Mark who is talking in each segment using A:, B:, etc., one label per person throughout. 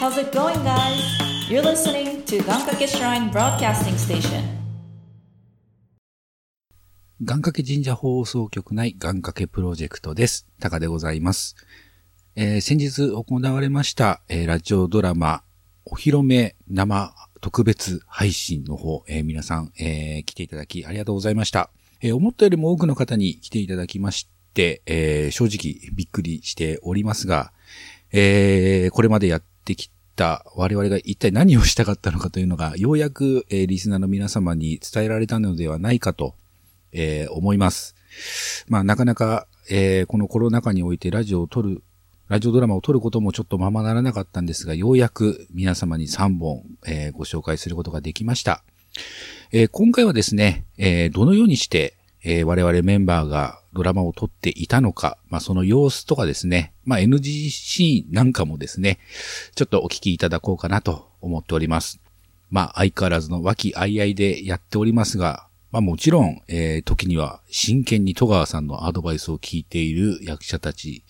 A: How's it going, guys? You're listening to Gankake Shrine Broadcasting Station.
B: 願掛け神社放送局内願掛けプロジェクトです。タカでございます。えー先日行われました、えーラジオドラマ、お披露目生特別配信の方、えー皆さん、えー来ていただきありがとうございました。えー思ったよりも多くの方に来ていただきまして、えー正直びっくりしておりますが、えーこれまでやってきた我々が一体何をしたかったのかというのが、ようやく、えーリスナーの皆様に伝えられたのではないかと、えー思います。まあ、なかなか、えーこのコロナ禍においてラジオを撮る、ラジオドラマを撮ることもちょっとままならなかったんですが、ようやく皆様に3本、えーご紹介することができました。えー今回はですね、えーどのようにして、えー我々メンバーがドラマを撮っていたのか、まあ、その様子とかですね、まあ、NG シーンなんかもですね、ちょっとお聞きいただこうかなと思っております。まあ、相変わらずの和気あいあいでやっておりますが、まあもちろん、えー時には真剣に戸川さんのアドバイスを聞いている役者たち、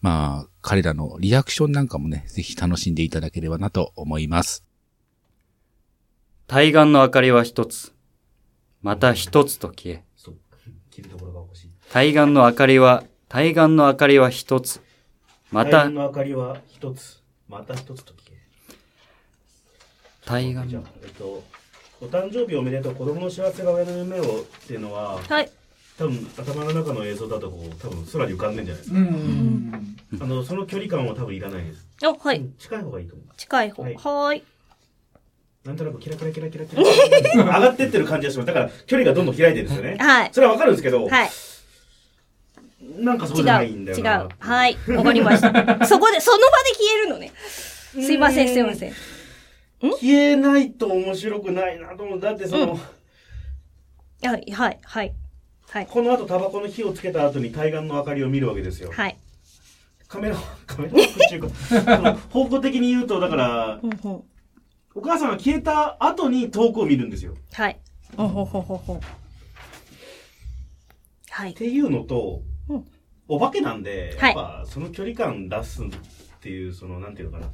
B: まあ、彼らのリアクションなんかもね、ぜひ楽しんでいただければなと思います。
C: 対岸の明かりは一つ。また一つと消え。
D: 切るところが欲しい。
C: 対岸の明かりは、対岸の明かりは一つ。また
D: 太陽、の明かりは一つ。また一つと消え。
C: 対岸の
D: じゃあ、えっと、お誕生日おめでとう、子供の幸せが親の夢をっていうのは、
E: はい。
D: 多分頭の中の映像だとこう、多分空に浮かんでんじゃないですか。
F: うん。
D: あの、その距離感は多分いらないです。
E: あ、はい。
D: 近い方がいいと思う。
E: 近い方。は
D: はい
E: ーい。
D: なんとなくキラキラキラキラキラ 上がってってる感じがします。だから距離がどんどん開いてるんですよね。
E: はい。
D: それはわかるんですけど、
E: はい。
D: なんかそう
E: 違う。
D: じゃないんだ
E: 違う。はい。わかりました。そこで、その場で消えるのね。すいません、すいません？
D: 消えないと面白くないなと思う。だってその、
E: はい、はい、はい。はい。
D: この後タバコの火をつけた後に対岸の明かりを見るわけですよ。
E: はい。
D: カメラ、カメラっていうか、その方向的に言うと、だから、
E: うんうん。
D: お母さんが消えた後に遠くを見るんですよ。っ
E: はい。ほんほんほんほんほん。はい。
D: ていうのと、
E: うん
D: お化けなんで、
E: はい
D: やっぱその距離感出すっていう、その、なんていうのかな。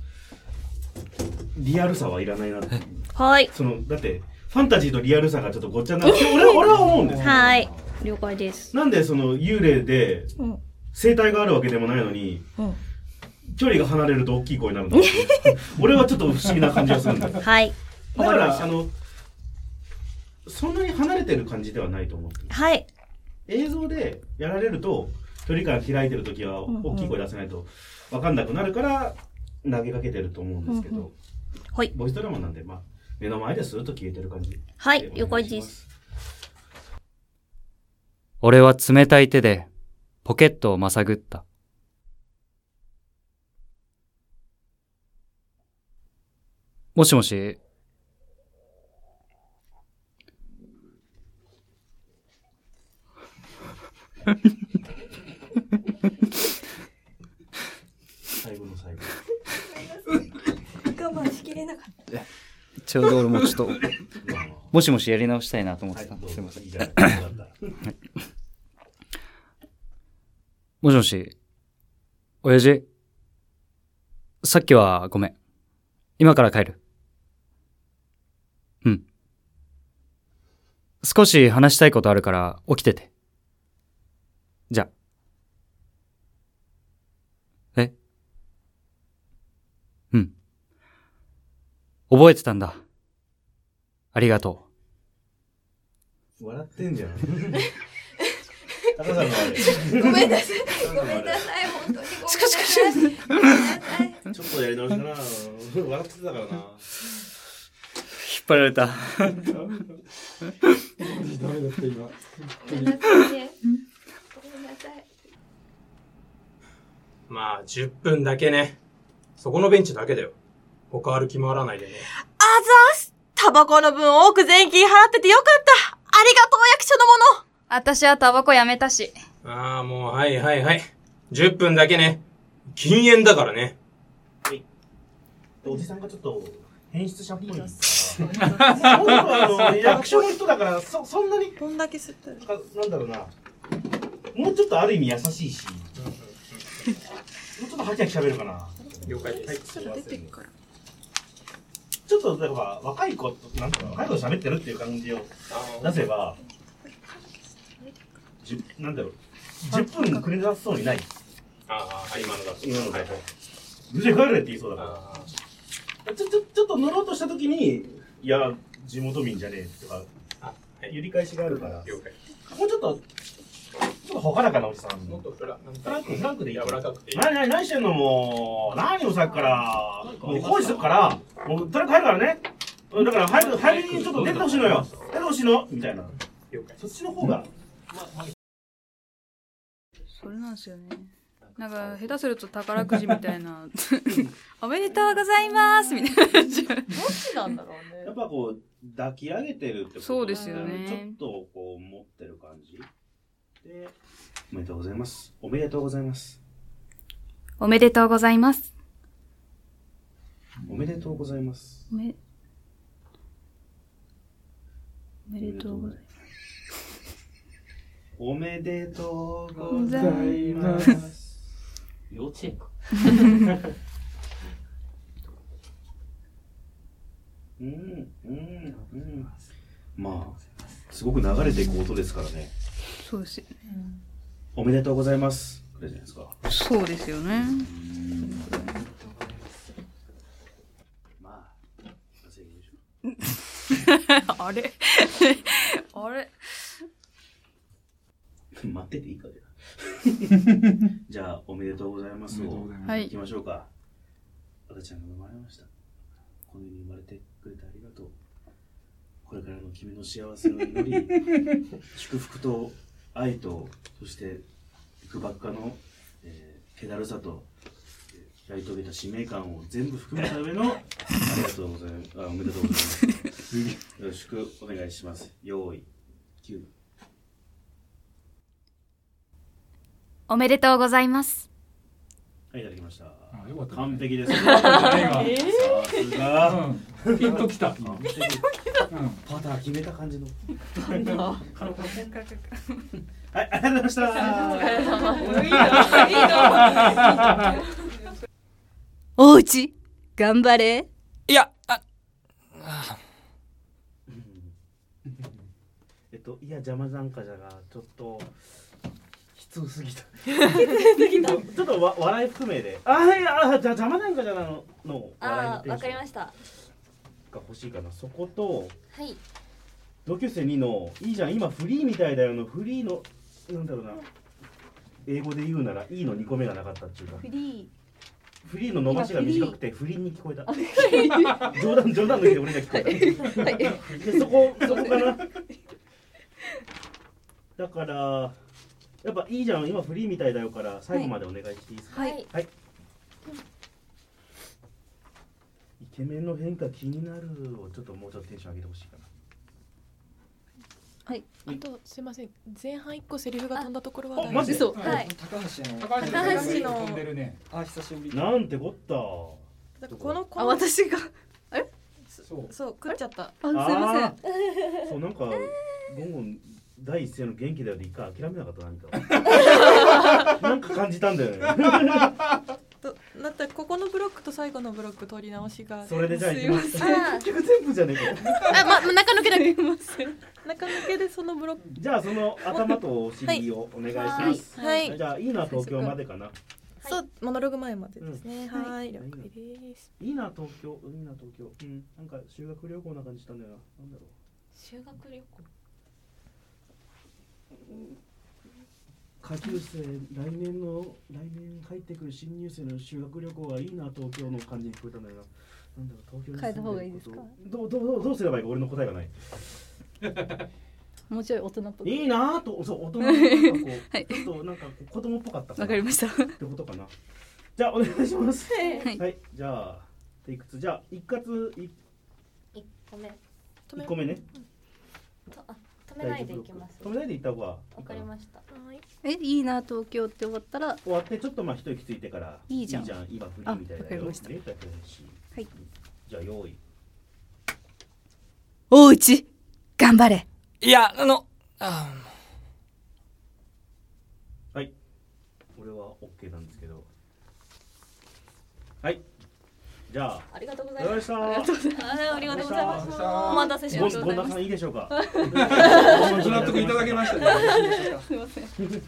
D: リアルさはいらないなって。
E: はい。
D: その、だって、ファンタジーとリアルさがちょっとごっちゃになって、俺は、俺は思うんですよ。
E: はい。了解です。
D: なんでその幽霊で
E: うん。
D: 生態があるわけでもないのに、
E: うん。
D: 距離が離れると大きい声になるんだ 俺はちょっと不思議な感じがするんだ
E: はい。わ
D: から、あの、そんなに離れてる感じではないと思う。
E: た。はい。
D: 映像でやられると、距離感開いてる時は大きい声出せないと分かんなくなるから、投げかけてると思うんですけど、
E: うんうはい。
D: ボイスドラマなんで、まあ、目の前ですーっと消えてる感じ。
E: はい。了解です。。
C: 俺は冷たい手で、ポケットをまさぐった。もしもし、
D: 最後の最後。
E: 我慢しきれなかっ
C: ちょうど俺もちょっと、もしもしやり直したいなと思っ
D: はい
C: てた。すいません。
D: いい
C: もしもし、親父？さっきはごめん。今から帰る。うん。少し話したいことあるから起きてて。じゃ。え？うん。覚えてたんだ。ありがと
D: 笑ってんじゃん。高さんのあれ。
E: ごめんなさい。ごめんなさい。本当にごめんなさい。ごめんなさい。
D: ちょっとやり直しだな。笑ってたからな。
C: 張られた。
F: ダメだった今。
E: ごめんなさいね。ごめんなさい。
G: まあ、10分だけね。そこのベンチだけだよ。他歩き回らないでね。
H: あざーすタバコの分多く税金払っててよかったありがとう役所のもの
I: 私はタバコやめたし。
G: ああ、もう、はいはいはい。10分だけね。禁煙だからね。
D: おじさんがちょっと変質者っぽいから。僕はあの？役所の人だから、そ、そんなに、
H: どんだけ吸ってる？
D: かなんだろうな。もうちょっとある意味優しいし。もうちょっとハキハキ喋るかな。
G: 了解です。
D: すいませんちょっとだから若い子となんか若い子と喋ってるっていう感じを出せばじゅなんだろう10分くれなさそうにない
G: ああ、今のだと。
D: 今のだと
G: はいはい
D: 無事帰れって言いそうだか
G: あ
D: らちょちょちょっと乗ろうとした時にいや地元民じゃねえとか
G: あ、はい。
D: 揺り返しがあるからも
G: 了解。
D: うちょっとちょっとほからかなおじさん。
G: もっとフラ
D: ンクフランクでいい
G: 柔らかくていい。
D: 何何何してんのもう何をさっきからもう工事するからもうとりあえず帰るからね。うんだから早く早めにちょっと出てほしいのよ。出てほしいの。みたいな。
G: 了解。
D: そっちの方が。
F: それなんですよね。なんか下手すると宝くじみたいな おめでとうございます。みたいな感じ。
H: どっちなんだろうね
D: やっぱこう抱き上げてるってこと
F: そうですよね。
D: ちょっとこう持ってる感じ。でおめでとうございます。おめでとうございます。
F: おめでとうございます。
D: おめでとうございます。
F: おめおめでとうございます。
D: おめでとうございます。
J: 幼稚園か。
D: うんうんうん。まあすごく流れていく音ですからね。
F: そうですよね。
D: おめでとうございます。これじゃないですか？
F: そうですよね。
D: まあ
F: あれ？あれ？
D: 待ってていいかじゃあじゃあおめでとうございますを
F: はい
D: 行きましょうか。赤ちゃんが生まれましたこの世に生まれてくれてありがとう。これからの君の幸せを祈り 祝福と愛とそして不ばっかの、えー、気だるさとえーやり遂げた使命感を全部含めた上のありがとうございます。あおめでとうございます。よろしくお願いします。用意9
F: おめでとうございます。
D: はいいただきました完璧です。
B: ピンときた。
D: 完璧パター決めた感じの。はい、ありがとうございました。
E: おうち頑張れ
J: いや、あ、
D: えっと、いや、邪魔なんかじゃが、ちょっと。悲痛すぎた。ちょっとわ笑い含めで。あ、いや、じゃ、邪魔なんかじゃがの、の笑いの。
H: ああわ
D: テンション
H: かりました。
D: が欲しいかな。そこと。
H: はい。
D: 同級生2の「いいじゃん今フリーみたいだよ」のフリーのなんだろうな。英語で言うなら「いい」の2個目がなかったっていうか。
E: フリ
D: フリーの伸ばしが短くて不倫に聞こえた。冗談冗談抜きで俺が聞こえた。でそこそこかな。だからやっぱいいじゃん今フリーみたいだよから最後までお願いしていいですか？
H: はい。
D: はい。イケメンの変化気になるをちょっともうちょっとテンション上げてほしいかな。
E: はい。
K: あとすいません。前半一個セリフが飛んだところは
D: あマジで？
E: 嘘
K: はい。
J: 高橋の。
B: 高橋
K: の。
B: 飛んでるね。
J: あ、久しぶり。
D: なんてこった
K: だからこのこ
E: あ
K: の
E: 私が？
B: そう。
K: そう食っちゃった。
E: あすいません。
D: そうなんか、ゴンゴン第一声の元気だよで一回諦めなかった何か なんか感じたんだよね。
K: とだったらここのブロックと最後のブロック取り直しが
D: それでじゃあ
K: す
D: いきます。
K: いません。
H: あ
D: 結局全部じゃねえか。
K: あま中抜けだけ。中抜けでそのブロック。
D: じゃあその頭とお尻をお願いします、
K: はい。
D: じゃあいいな東京までかな。
K: そうモノログ前までですね。
D: うん。
K: はい。了解です。
D: いいな東京。いいな東京。うん。なんか修学旅行な感じしたんだよな。なんだろ
H: 修学旅行？
D: う下級生来年の来年入ってくる新入生の修学旅行はいいな東京の感じに聞こえたんだよななんだろう東京に
E: 変えた方がいいですか？
D: どうどうどうどうすればいいか俺の答えがない。
E: もうちょい大人っぽく。
D: いいなぁとそう大人のなんかこう、
E: はい
D: ちょっとなんか子供っぽかった
E: わかりました。
D: ってことかな。じゃあお願いします。
E: はい。
D: はい。じゃあテイク2じゃあ一括い
H: 一個目。
D: 一個目ね。
H: とあ止めないでいきます。
D: 止めないでいった方が
H: わかりました
K: はい。
E: えいいな東京って終わったら。
D: 終わってちょっとまあ一息ついてから
E: いいじゃん。
D: 今フリーみたい
E: あわか
D: だよ
E: りました。
D: ねだけどし
E: はい。
D: じゃあ用意。
E: おうち頑張れ。
J: いや、あの、あ
D: はい。俺は OK なんですけど。はい。じゃあ、
E: ありがとうござ
D: います。
E: ありがとうございますあありがとうございますお待たせしました
D: さんいいでしょうか。
E: ご納得いただけましたねすいません
D: じゃ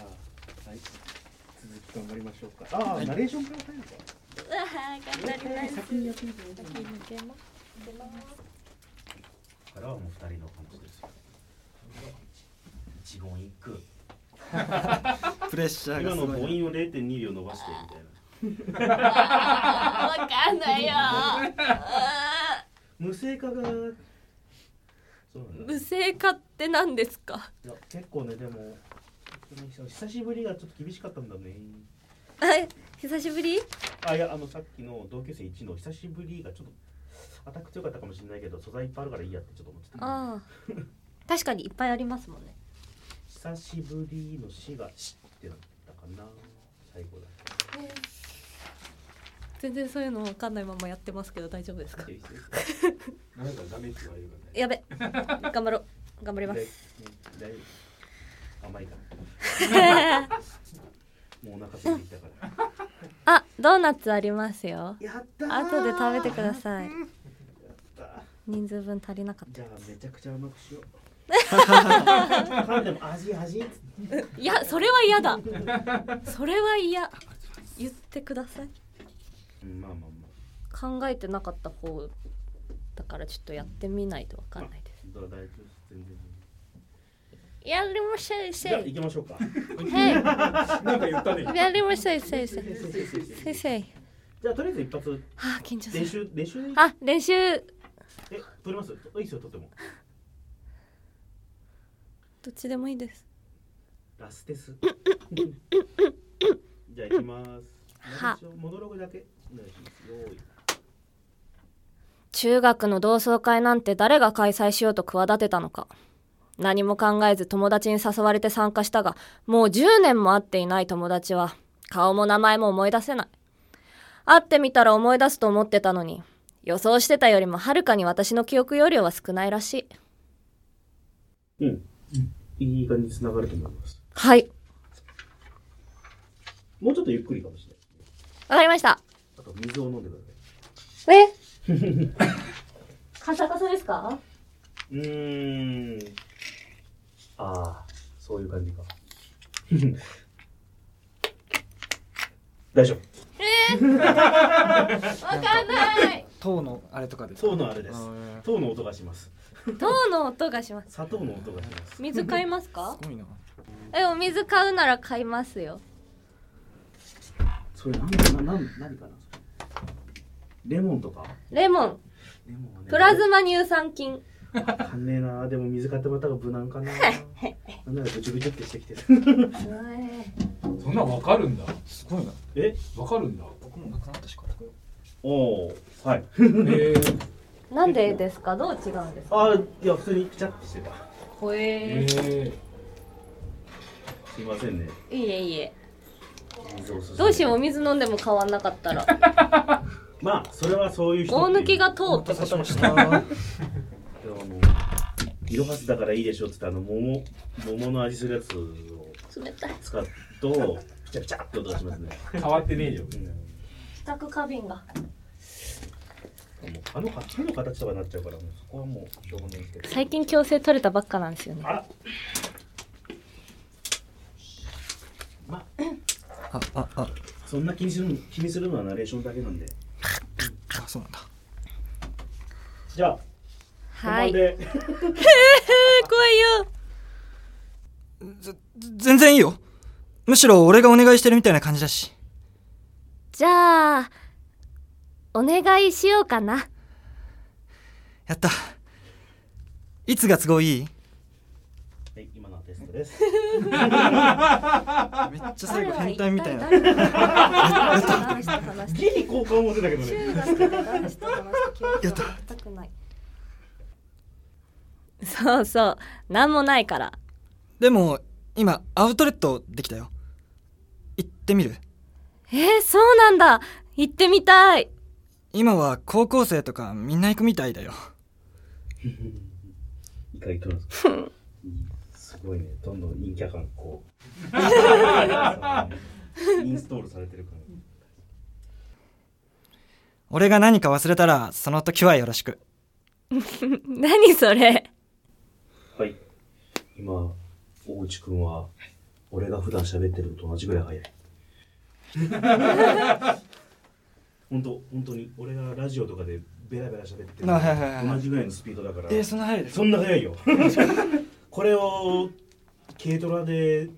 D: あ、はい。続き頑張りましょうか。ああ、ナレーションから入るか。
E: うわー頑張ります
D: 先にやってみて
E: 先に抜けます抜けます
D: からはもう二人の話ですよ。一言一句。
J: プレッシャーがすごいな
D: 今の母音を0.2秒伸ばしてみたいな。
E: わかんないよ
D: 無声化が。そうなんだ。
E: 無声化って何ですか？
D: いや、結構ね、でも。久しぶりがちょっと厳しかったんだね。
E: え久しぶり？
D: あ、いや、あの、さっきの同級生1の久しぶりがちょっと。アタック強かったかもしれないけど、素材いっぱいあるからいいやってちょっと思ってた。
E: ああ確かにいっぱいありますもんね
D: 久しぶりの死が死ってなったかな。最後だけ。
E: 全然そういうのわかんないままやってますけど大丈夫ですか？
D: なんかダメって言われるからね。
E: やべ。頑張ろう。頑張ります。
D: 大丈夫。甘いから。もうお腹空いてきたから。
E: あドーナツありますよ。
D: やったー。
E: 後で食べてください。人数分足りなかった。
D: じゃあめちゃくちゃ甘くしよう。味味。
E: いやそれは嫌だ。それは嫌。言ってください
D: うんまあまあま
E: 考えてなかった方だからちょっとやってみないとわかんないです
D: あ。どう大丈夫全然。
E: やりましょう
D: じゃあ行きましょうか。
E: はい
D: なんか言ったね。
E: やりましょう先生先生
D: じゃあとりあえず一発。
E: あ緊張する
D: 練習練習。
E: あ練習
D: え撮ります？いいですよ撮っても？
E: どっちでもいいです
D: ラステス。じゃあ行きます。
E: は
D: モノログだけ？
E: 中学の同窓会なんて誰が開催しようと企てたのか何も考えず友達に誘われて参加したがもう10年も会っていない友達は顔も名前も思い出せない会ってみたら思い出すと思ってたのに予想してたよりもはるかに私の記憶容量は少ないらしい
D: うん。いい感じに繋がると思います。
E: はい
D: もうちょっとゆっくりかもしれない。
E: わかりました
D: あと水を飲んでください。
E: え？カサカサですか？
D: うーん。ああ、そういう感じか。大丈夫。
E: えー、わかんない
J: 糖のあれとかです
D: 糖のあれです。糖の音がします。
E: 糖の音がします
D: 砂糖の音がします。
E: 水買いますか？
J: すごいな
E: えお水買うなら買いますよ
D: それなんなん、何かな？レモンとか？
E: レモン
D: レモンはね
E: プラズマ乳酸菌
D: わかんねえな。でも水買ってもらった方が無難かな。なんならぐちゅぐちゅってしてきてる。
L: そんなんわかるんだ。
J: すごいな
D: え？
L: わかるんだ。
J: 僕もなくなったしか
D: おお、はい。
L: えー、
E: なんでですか？どう違うんですか？
D: あ、いや、普通にピチャってしてた。
E: ほえー、
D: すいませんね。
E: いいえいいえどうしようお水飲んでも変わんなかったら
D: まあ、それはそういう人
E: 大抜きが通ってことにした
D: でもあの、色はずだからいいでしょって言って、あの、桃、桃の味するやつを
E: 冷たい。
D: 使うと、ピチャピチャって音がしますね。
L: 変わってねえよ。
E: 試作花瓶が。
D: あのか手の形とかになっちゃうから、もうそこはもうしょうがないですけど。
E: 最近矯正取れたばっかなんですよね。
D: あら。
J: あああ。
D: そんな気にする気にするのはナレーションだけなんで。
J: あそうなんだ。
D: じゃあ、
E: はい。
D: 本番で。
E: 怖いよ。
J: 全然いいよ。むしろ俺がお願いしてるみたいな感じだし。
E: じゃあお願いしようかな。
J: やった。いつが都合いい？
D: はい、今のはテストです。
J: めっちゃ最後変態みたいな。
D: ギリ効果持ってたけどね。
E: 中学で男子と話した。そうそう。なんもないから。
J: でも今アウトレットできたよ。行ってみる？
E: えー、そうなんだ。行ってみたい。
J: 今は高校生とかみんな行くみたいだよ。
D: 一回取るんで すごいね、どんどん陰キャ感こう。インストールされてるから。
J: 俺が何か忘れたら、その時はよろしく。
E: 何それ？
D: はい。今、大内くんは、俺が普段喋ってるのと同じぐらい早い。本当本当に、俺がラジオとかでベラベラ喋ってる
J: あはいはい
D: 同じぐらいのスピードだから。
J: えーそんな速いですか？
D: そんな速いよ。これを、軽トラで、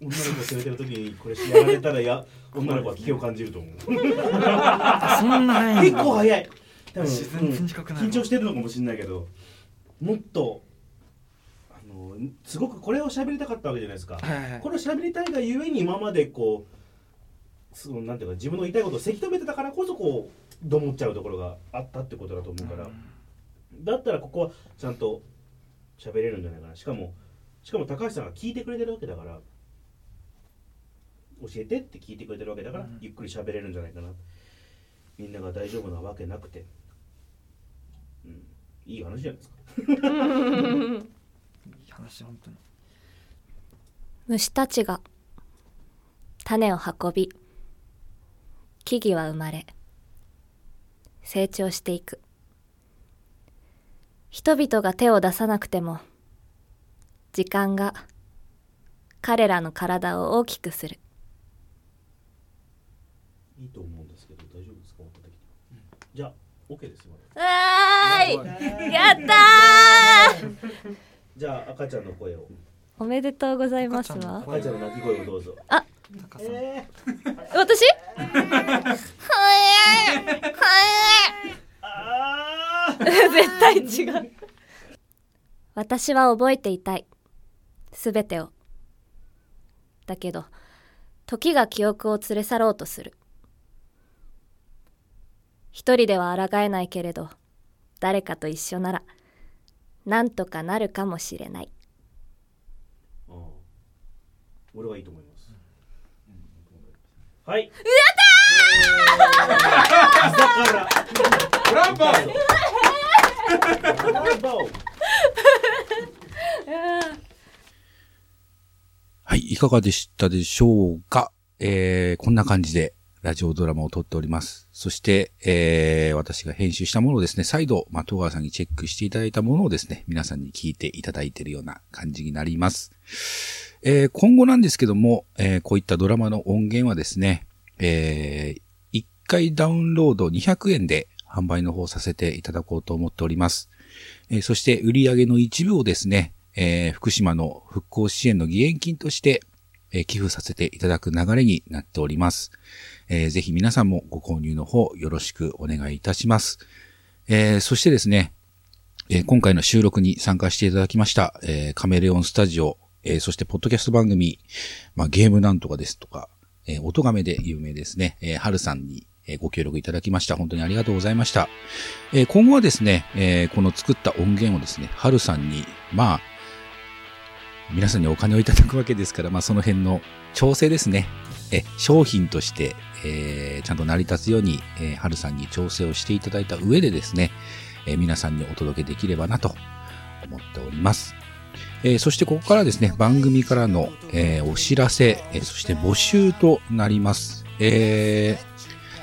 D: 女の子連れてる時にこれやられたらや 女の子は危機を感じると思う。
J: そんな
D: 結構早い。多分
J: 自然近くなる
D: 緊張してるのかもしれないけどもっとあのすごくこれを喋りたかったわけじゃないですか、
J: はいはい。はい
D: これを喋りたいがゆえに今までこうそのなんていうか自分の言いたいことをせき止めてたからこそこうどもっちゃうところがあったってことだと思うから、だったらここはちゃんと喋れるんじゃないかな。しかもしかも高橋さんが聞いてくれてるわけだから教えてって聞いてくれてるわけだから、ゆっくり喋れるんじゃないかな。みんなが大丈夫なわけなくて、うん、いい話じゃないですか。
J: いい話、本当に。
E: 虫たちが種を運び木々は生まれ成長していく。人々が手を出さなくても時間が彼らの体を大きくする
D: いいと思うんですけど大丈夫ですか？音的にじゃあ OK ですよ
E: わーいやったー。
D: じゃあ赤ちゃんの声を。
E: おめでとうございます。わ
D: 赤ちゃんの泣き声をどうぞ
E: あ
D: え
E: 私絶対違う私は覚えていたい。すべてを。だけど時が記憶を連れ去ろうとする一人では抗えないけれど誰かと一緒ならなんとかなるかもしれない。
D: ああ俺はいいと思います、はい。
E: や
D: った
L: ブラボー
D: ブラボー
B: はい、いかがでしたでしょうか？えー、こんな感じでラジオドラマを撮っております。そして、えー、私が編集したものをですね、再度、まあ、戸川さんにチェックしていただいたものをですね、皆さんに聞いていただいているような感じになります。えー、今後なんですけども、えー、こういったドラマの音源はですね、えー、1回ダウンロード200円で販売の方させていただこうと思っております。えーそして売り上げの一部をですね、えー福島の復興支援の義援金として、寄付させていただく流れになっております。えーぜひ皆さんもご購入の方よろしくお願いいたします。えーそしてですね、えー今回の収録に参加していただきました、えーカメレオンスタジオ、えーそしてポッドキャスト番組、まあ、ゲームなんとかですとか、えー、音亀で有名ですね、えー、春さんに、えご協力いただきました。本当にありがとうございました。えー今後はですね、えーこの作った音源をですね、春さんに、まあ、皆さんにお金をいただくわけですから、まあその辺の調整ですね。え、商品として、えーちゃんと成り立つように、えー春さんに調整をしていただいた上でですね、えー皆さんにお届けできればなと思っております。えーそしてここからですね、番組からの、えーお知らせ、えーそして募集となります。え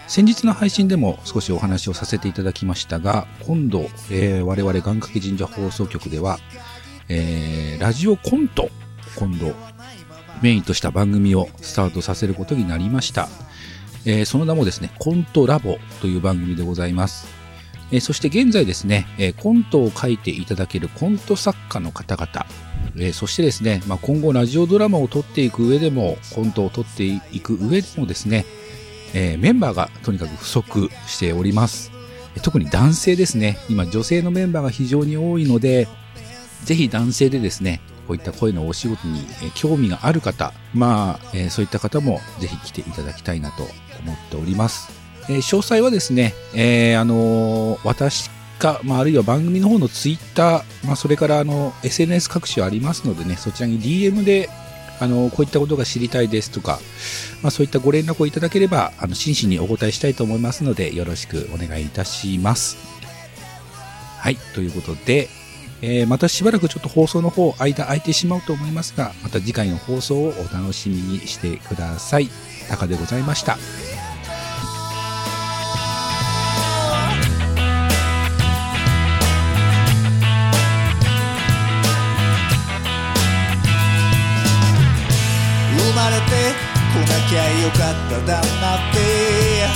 B: 先日の配信でも少しお話をさせていただきましたが、今度、え我々願掛け神社放送局では、えラジオコント、今度、メインとした番組をスタートさせることになりました。えーその名もですね、コントラボという番組でございます。えーそして現在ですね、えーコントを書いていただけるコント作家の方々、えそしてですね、まあ、今後ラジオドラマを撮っていく上でも、コントを撮っていく上でもですね、えメンバーがとにかく不足しております。特に男性ですね。今女性のメンバーが非常に多いので、ぜひ男性でですね、こういった声のお仕事に興味がある方、まあ、えーそういった方もぜひ来ていただきたいなと思っております。えー詳細はですね、えーあの私か、まあ、あるいは番組の方のツイッター、まあ、それからあの、SNS 各種ありますのでね、そちらに DM で、あの、こういったことが知りたいですとか、まあ、そういったご連絡をいただければ、あの、真摯にお答えしたいと思いますので、よろしくお願いいたします。はい、ということで、えー、またしばらくちょっと放送の方、間空いてしまうと思いますが、また次回の放送をお楽しみにしてください。タカでございました。
M: 生まれてこなきゃよかっただなって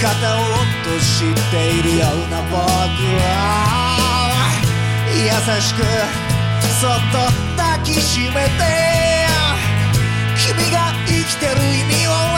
M: 肩を落としているような僕は優しくそっと抱きしめて君が生きてる意味を